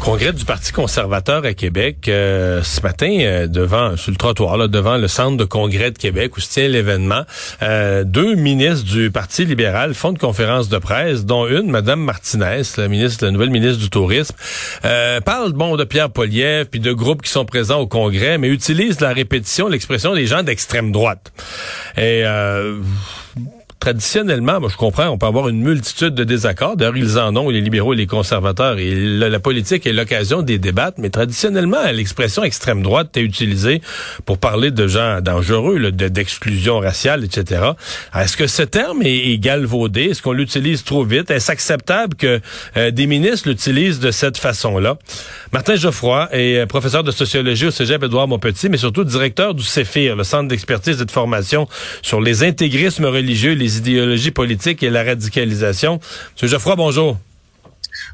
Congrès du Parti conservateur à Québec euh, ce matin euh, devant sur le trottoir là, devant le centre de congrès de Québec où se tient l'événement. Euh, deux ministres du Parti libéral font une conférence de presse, dont une, Madame Martinez, la ministre, la nouvelle ministre du Tourisme, parle bon de Pierre Poliev puis de groupes qui sont présents au Congrès, mais utilise la répétition, l'expression des gens d'extrême droite. Et traditionnellement, moi je comprends, on peut avoir une multitude de désaccords. D'ailleurs, ils en ont, les libéraux et les conservateurs. La, politique est l'occasion des débats. Mais traditionnellement, l'expression extrême droite est utilisée pour parler de gens dangereux, d'exclusion raciale, etc. Est-ce que ce terme est, galvaudé? Est-ce qu'on l'utilise trop vite? Est-ce acceptable que euh, des ministres l'utilisent de cette façon-là? Martin Geoffroy est euh, professeur de sociologie au Cégep Édouard Montpetit, mais surtout directeur du CEFIR, le Centre d'expertise et de formation sur les intégrismes religieux, les idéologies politiques et la radicalisation. Monsieur Geoffroy, bonjour.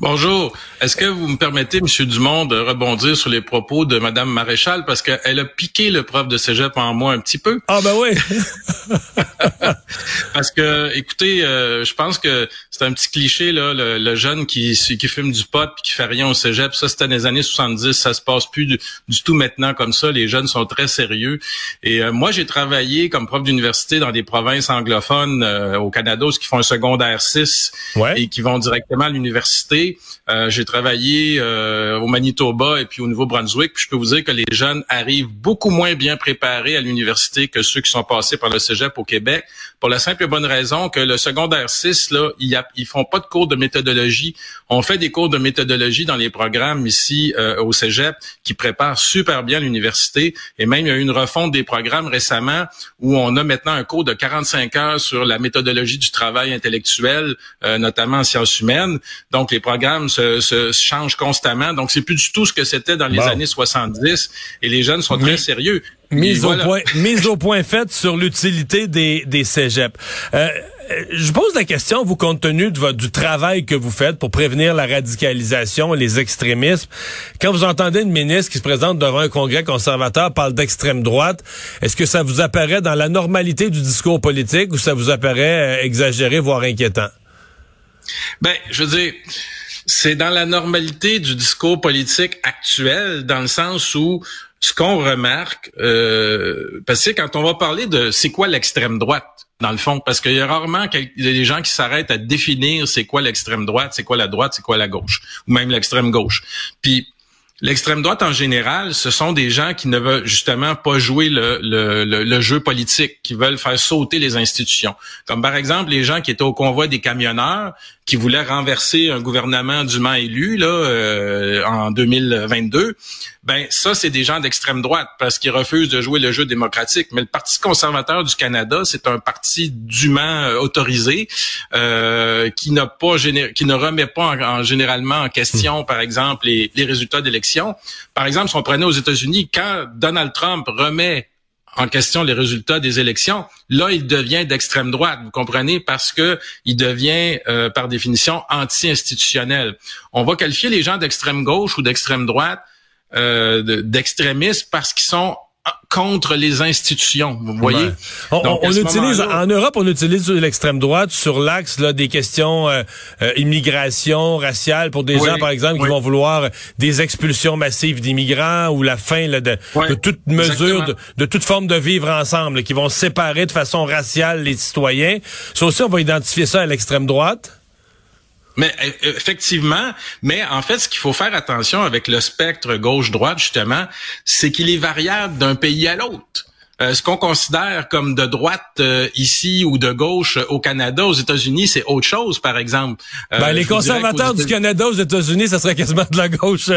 Bonjour. Est-ce que vous me permettez, Monsieur Dumont, de rebondir sur les propos de Madame Maréchal? Parce qu'elle a piqué le prof de cégep en moi un petit peu? Ah ben oui. parce que, écoutez, euh, je pense que c'est un petit cliché là, le, jeune qui qui fume du pot puis qui fait rien au cégep. Ça, c'était dans les années 70. Ça se passe plus du, tout maintenant comme ça. Les jeunes sont très sérieux. Et euh, moi, j'ai travaillé comme prof d'université dans des provinces anglophones euh, au Canada, qui font un secondaire 6 et qui vont directement à l'université euh, j'ai travaillé euh, au Manitoba et puis au Nouveau-Brunswick. je peux vous dire que les jeunes arrivent beaucoup moins bien préparés à l'université que ceux qui sont passés par le Cégep au Québec, pour la simple et bonne raison que le secondaire 6, là, ils, a, font pas de cours de méthodologie. On fait des cours de méthodologie dans les programmes ici euh, au Cégep qui préparent super bien l'université. Et même, il y a eu une refonte des programmes récemment où on a maintenant un cours de 45 heures sur la méthodologie du travail intellectuel, notamment en sciences humaines. Donc, les se, se changent constamment. Donc, c'est plus du tout ce que c'était dans les années 70 et les jeunes sont très sérieux. Mise au, point, mise au point faite sur l'utilité des, des cégeps. Euh, je pose la question, vous, compte tenu de votre, du travail que vous faites pour prévenir la radicalisation les extrémismes, quand vous entendez une ministre qui se présente devant un congrès conservateur parle d'extrême droite, est-ce que ça vous apparaît dans la normalité du discours politique ou ça vous apparaît euh, exagéré, voire inquiétant? Ben, je veux dire, c'est dans la normalité du discours politique actuel, dans le sens où ce qu'on remarque, euh, parce que quand on va parler de c'est quoi l'extrême droite, dans le fond, parce qu'il y a rarement des gens qui s'arrêtent à définir c'est quoi l'extrême droite, c'est quoi la droite, c'est quoi la gauche, ou même l'extrême gauche. Puis L'extrême droite en général, ce sont des gens qui ne veulent justement pas jouer le, le, le, jeu politique, qui veulent faire sauter les institutions. Comme par exemple les gens qui étaient au convoi des camionneurs, qui voulaient renverser un gouvernement dûment élu là euh, en 2022. Ben ça, c'est des gens d'extrême droite parce qu'ils refusent de jouer le jeu démocratique. Mais le Parti conservateur du Canada, c'est un parti dûment euh, autorisé euh, qui n'a pas qui ne remet pas en, généralement en question, par exemple, les, les résultats d'élections. Par exemple, si on prenait aux États-Unis, quand Donald Trump remet en question les résultats des élections, là, il devient d'extrême droite, vous comprenez, parce que il devient, euh, par définition, anti-institutionnel. On va qualifier les gens d'extrême gauche ou d'extrême droite euh, d'extrémistes parce qu'ils sont contre les institutions, vous voyez? On, utilise en Europe, on utilise l'extrême droite sur l'axe des questions euh, euh, immigration raciale pour des gens, par exemple, qui vont vouloir des expulsions massives d'immigrants ou la fin de, de, toute mesure, de, de, toute forme de vivre ensemble, qui vont séparer de façon raciale les citoyens. Ça aussi, on va identifier ça à l'extrême droite. Mais e, effectivement, mais en fait, ce qu'il faut faire attention avec le spectre gauche-droite, justement, c'est qu'il est variable d'un pays à l'autre. Euh, ce qu'on considère comme de droite euh, ici ou de gauche au Canada, aux États-Unis, c'est autre chose, par exemple. Euh, ben, les conservateurs du Canada aux États-Unis, ça serait quasiment de la gauche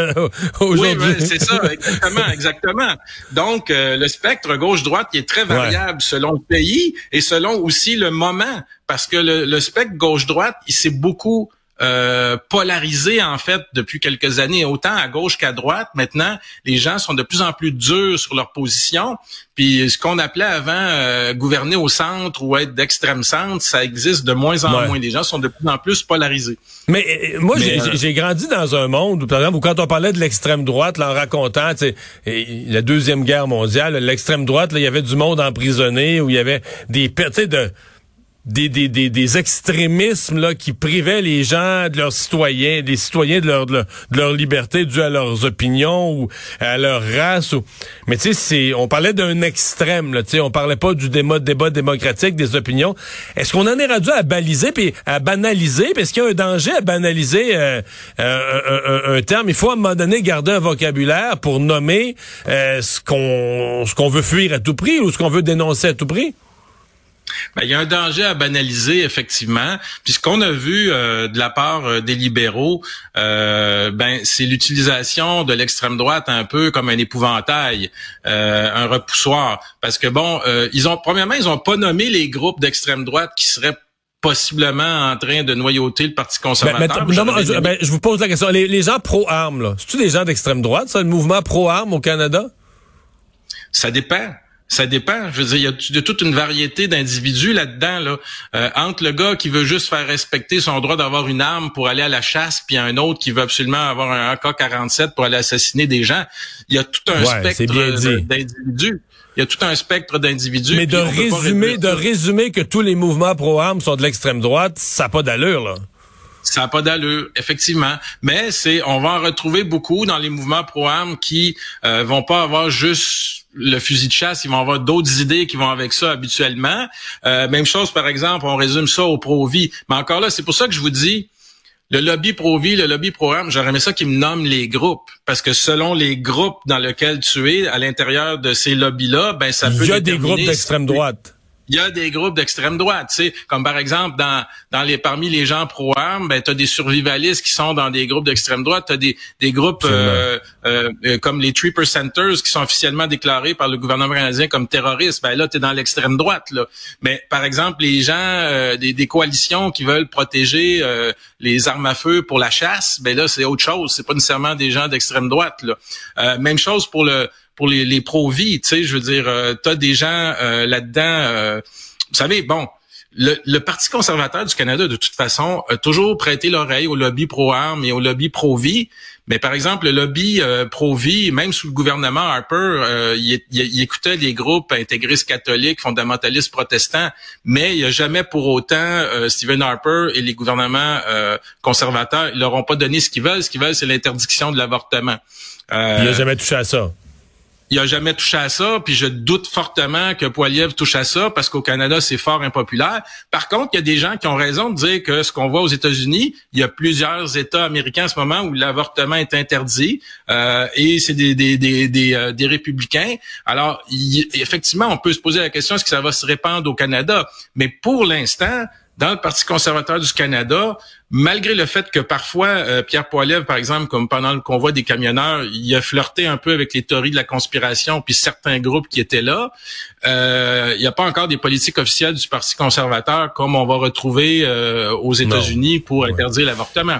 aujourd'hui. Oui, c'est ça, exactement, exactement. Donc, le spectre gauche-droite est très variable selon le pays et selon aussi le moment, parce que le, le spectre gauche-droite, il s'est beaucoup euh, polarisé en fait depuis quelques années, autant à gauche qu'à droite. Maintenant, les gens sont de plus en plus durs sur leur position. Puis ce qu'on appelait avant euh, gouverner au centre ou être d'extrême centre, ça existe de moins en moins. Les gens sont de plus en plus polarisés. Mais moi, j'ai grandi dans un monde où, par exemple, où quand on parlait de l'extrême droite, là, en racontant la deuxième guerre mondiale, l'extrême droite, il y avait du monde emprisonné, où il y avait des de des, des, des, des, extrémismes là, qui privaient les gens de leurs citoyens, des citoyens de leur, de leur, liberté due à leurs opinions ou à leur race. Ou... Mais tu sais, on parlait d'un extrême, là, on parlait pas du débat, démocratique, des opinions. Est-ce qu'on en est rendu à baliser puis à banaliser? Parce qu'il y a un danger à banaliser euh, euh, un, terme? Il faut à un moment donné garder un vocabulaire pour nommer euh, ce qu'on ce qu'on veut fuir à tout prix ou ce qu'on veut dénoncer à tout prix. Ben, il y a un danger à banaliser, effectivement. Puis ce qu'on a vu euh, de la part euh, des libéraux, euh, ben c'est l'utilisation de l'extrême droite un peu comme un épouvantail, un repoussoir. Parce que bon, ils ont premièrement, ils ont pas nommé les groupes d'extrême droite qui seraient possiblement en train de noyauter le Parti ben, conservateur. Ben, je, vous pose la question. Les, gens pro-armes, là, c'est-tu des gens d'extrême droite, ça, le mouvement pro-armes au Canada? Ça dépend. Ça dépend. Je veux dire, il y a, toute une variété d'individus là-dedans. Là. Euh, entre le gars qui veut juste faire respecter son droit d'avoir une arme pour aller à la chasse, puis un autre qui veut absolument avoir un AK-47 pour aller assassiner des gens, il y a tout un spectre d'individus. Il y a tout un spectre d'individus. Mais de résumer, de résumer que tous les mouvements pro-armes sont de l'extrême droite, ça n'a pas d'allure, là. Ça n'a pas d'allure, effectivement. Mais c'est, on va en retrouver beaucoup dans les mouvements pro-armes qui euh, vont pas avoir juste le fusil de chasse, ils vont avoir d'autres idées qui vont avec ça habituellement. Euh, même chose, par exemple, on résume ça au pro-vie. Mais encore là, c'est pour ça que je vous dis, le lobby pro-vie, le lobby pro-armes, j'aurais aimé ça qu'ils me nomment les groupes. Parce que selon les groupes dans lesquels tu es, à l'intérieur de ces lobbies-là, ben ça peut... Il y a des groupes d'extrême droite il y a des groupes d'extrême droite, tu sais, comme par exemple dans dans les parmi les gens pro armes, ben tu as des survivalistes qui sont dans des groupes d'extrême droite, tu as des des groupes euh, comme les Tree Centers qui sont officiellement déclarés par le gouvernement canadien comme terroristes. Ben là tu es dans l'extrême droite là. Mais par exemple les gens des, des coalitions qui veulent protéger les armes à feu pour la chasse, ben là c'est autre chose, c'est pas nécessairement des gens d'extrême droite là. même chose pour le pour les, les pro-vie, tu sais, je veux dire, euh, tu as des gens euh, là-dedans, euh, vous savez, bon, le, le, Parti conservateur du Canada, de toute façon, a toujours prêté l'oreille au lobby pro-armes et au lobby pro-vie. Mais par exemple, le lobby pro-vie, même sous le gouvernement Harper, il, il, écoutait les groupes intégristes catholiques, fondamentalistes protestants, mais il a jamais pour autant Stephen Harper et les gouvernements conservateurs, ils leur ont pas donné ce qu'ils veulent. Ce qu'ils veulent, c'est l'interdiction de l'avortement. il n'a jamais touché à ça il a jamais touché à ça, puis je doute fortement que Poiliev touche à ça parce qu'au Canada c'est fort impopulaire. Par contre, il y a des gens qui ont raison de dire que ce qu'on voit aux États-Unis, il y a plusieurs États américains en ce moment où l'avortement est interdit euh, et c'est des des, des, des, euh, des républicains. Alors effectivement, on peut se poser la question est-ce que ça va se répandre au Canada, mais pour l'instant, dans le Parti conservateur du Canada, malgré le fait que parfois euh, Pierre Poilievre, par exemple, comme pendant le convoi des camionneurs, il a flirté un peu avec les théories de la conspiration, puis certains groupes qui étaient là. Euh, il n'y a pas encore des politiques officielles du Parti conservateur comme on va retrouver euh, aux États-Unis pour interdire l'avortement.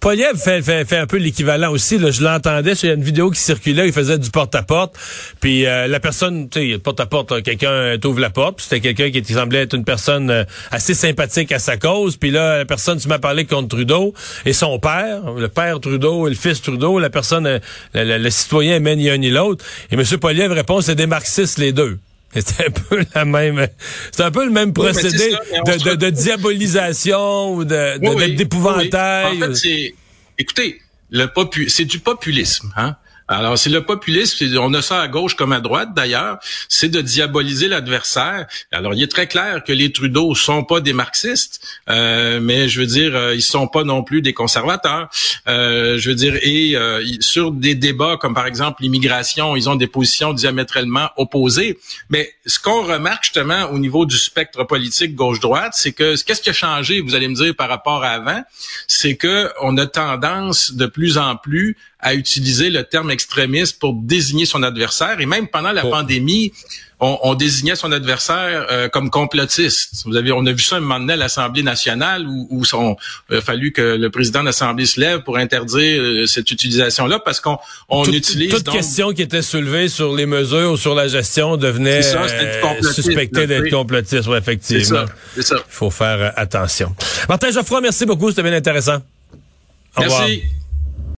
Poiliev, fait, fait, fait, un peu l'équivalent aussi. Là, je l'entendais, il y a une vidéo qui circulait, il faisait du porte-à-porte, puis la personne, tu sais, porte-à-porte, quelqu'un t'ouvre la porte, c'était quelqu'un qui semblait être une personne assez sympathique à sa cause, puis la personne, tu m'as parlé contre Trudeau, et son père, le père Trudeau et le fils Trudeau, la personne, euh, le, citoyen mène ni un ni l'autre. Et M. Poliev répond, c'est des marxistes les deux. C'est un peu la même, c'est un peu le même procédé de, diabolisation ou de, d'épouvantail. En fait, écoutez, le c'est du populisme, hein. Alors, c'est le populisme, on a ça à gauche comme à droite d'ailleurs, c'est de diaboliser l'adversaire. Alors, il est très clair que les Trudeau sont pas des marxistes, euh, mais je veux dire, euh, ils sont pas non plus des conservateurs. Euh, je veux dire, et euh, sur des débats comme par exemple l'immigration, ils ont des positions diamétralement opposées. Mais ce qu'on remarque justement au niveau du spectre politique gauche-droite, c'est que qu'est-ce qui a changé, vous allez me dire, par rapport à avant, c'est que on a tendance de plus en plus à utiliser le terme extrémiste pour désigner son adversaire. Et même pendant la pandémie, on, on, désignait son adversaire euh, comme complotiste. Vous avez, on a vu ça un moment donné à l'Assemblée nationale où, où son, il a fallu que le président de l'Assemblée se lève pour interdire euh, cette utilisation-là parce qu'on on utilise... Toute question qui était soulevée sur les mesures ou sur la gestion devenait ça, euh, suspectée d'être complotiste. Oui, effectivement. C'est ça. Il faut faire attention. Martin Geoffroy, merci beaucoup. C'était bien intéressant. Au merci.